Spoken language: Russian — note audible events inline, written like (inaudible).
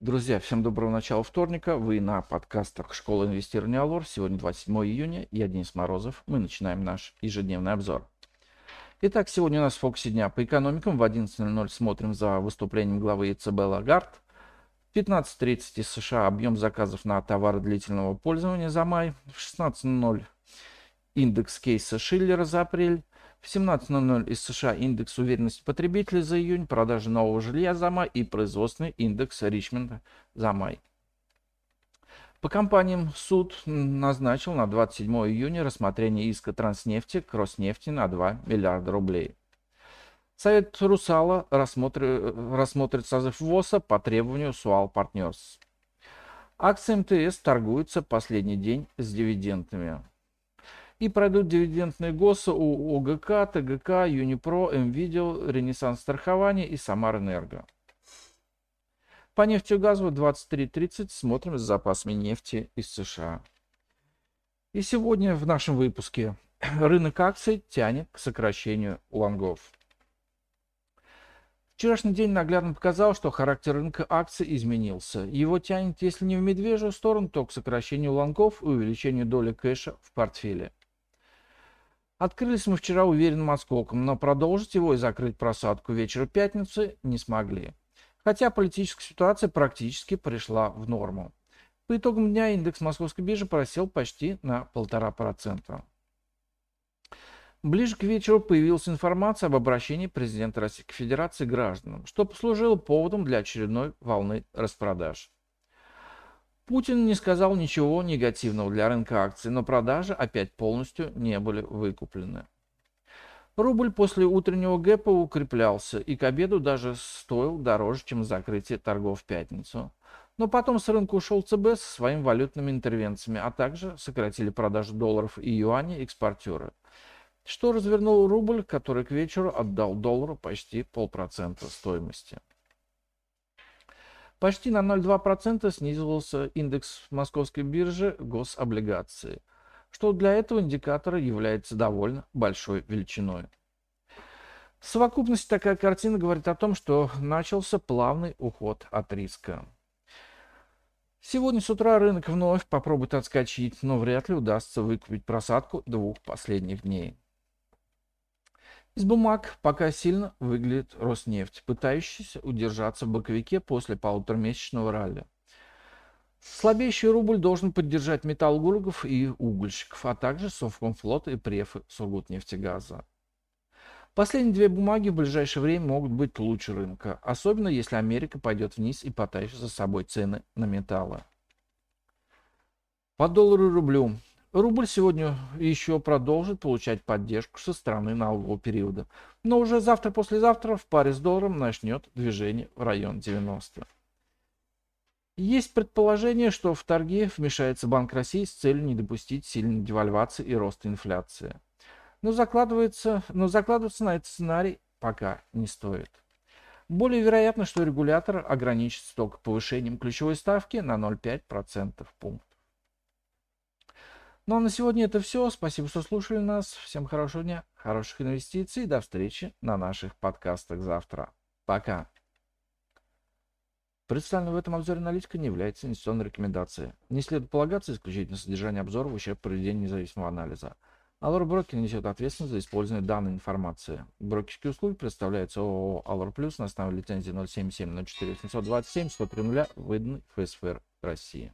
Друзья, всем доброго начала вторника. Вы на подкастах Школы инвестирования Алор. Сегодня 27 июня. Я Денис Морозов. Мы начинаем наш ежедневный обзор. Итак, сегодня у нас в фокусе дня по экономикам. В 11.00 смотрим за выступлением главы ЕЦБ Лагард. В 15.30 из США объем заказов на товары длительного пользования за май. В 16.00 индекс кейса Шиллера за апрель. В 17.00 из США индекс уверенности потребителей за июнь, продажи нового жилья за май и производственный индекс Ричмонда за май. По компаниям суд назначил на 27 июня рассмотрение иска Транснефти к Роснефти на 2 миллиарда рублей. Совет Русала рассмотрит, рассмотрит созыв ВОСа по требованию Суал Партнерс. Акции МТС торгуются последний день с дивидендами. И пройдут дивидендные ГОСы у ОГК, ТГК, Юнипро, МВидео, Ренессанс страхования и Самарэнерго. По нефтегазу 23.30 смотрим с запасами нефти из США. И сегодня в нашем выпуске (clears throat) рынок акций тянет к сокращению лонгов. Вчерашний день наглядно показал, что характер рынка акций изменился. Его тянет, если не в медвежью сторону, то к сокращению лонгов и увеличению доли кэша в портфеле. Открылись мы вчера уверенным отскоком, но продолжить его и закрыть просадку вечера пятницы не смогли. Хотя политическая ситуация практически пришла в норму. По итогам дня индекс московской биржи просел почти на 1,5%. Ближе к вечеру появилась информация об обращении президента Российской Федерации к гражданам, что послужило поводом для очередной волны распродаж. Путин не сказал ничего негативного для рынка акций, но продажи опять полностью не были выкуплены. Рубль после утреннего гэпа укреплялся и к обеду даже стоил дороже, чем закрытие торгов в пятницу. Но потом с рынка ушел ЦБ со своими валютными интервенциями, а также сократили продажу долларов и юаней экспортеры. Что развернул рубль, который к вечеру отдал доллару почти полпроцента стоимости. Почти на 0,2% снизился индекс московской биржи гособлигации, что для этого индикатора является довольно большой величиной. В совокупности такая картина говорит о том, что начался плавный уход от риска. Сегодня с утра рынок вновь попробует отскочить, но вряд ли удастся выкупить просадку двух последних дней. Из бумаг пока сильно выглядит Роснефть, пытающийся удержаться в боковике после полуторамесячного ралли. Слабеющий рубль должен поддержать металлургов и угольщиков, а также Совкомфлот и префы Сургутнефтегаза. Последние две бумаги в ближайшее время могут быть лучше рынка, особенно если Америка пойдет вниз и потащит за собой цены на металлы. По доллару и рублю. Рубль сегодня еще продолжит получать поддержку со стороны налогового периода. Но уже завтра-послезавтра в паре с долларом начнет движение в район 90. Есть предположение, что в торги вмешается Банк России с целью не допустить сильной девальвации и роста инфляции. Но, закладывается, но закладываться на этот сценарий пока не стоит. Более вероятно, что регулятор ограничится только повышением ключевой ставки на 0,5% пункта. Ну а на сегодня это все. Спасибо, что слушали нас. Всем хорошего дня, хороших инвестиций. До встречи на наших подкастах завтра. Пока. Представленная в этом обзоре аналитика не является инвестиционной рекомендацией. Не следует полагаться исключительно содержание обзора в ущерб проведению независимого анализа. Алор Брокер несет ответственность за использование данной информации. Брокерские услуги представляются ООО Алор Плюс на основе лицензии 077 04 827 103 выданной ФСФР России.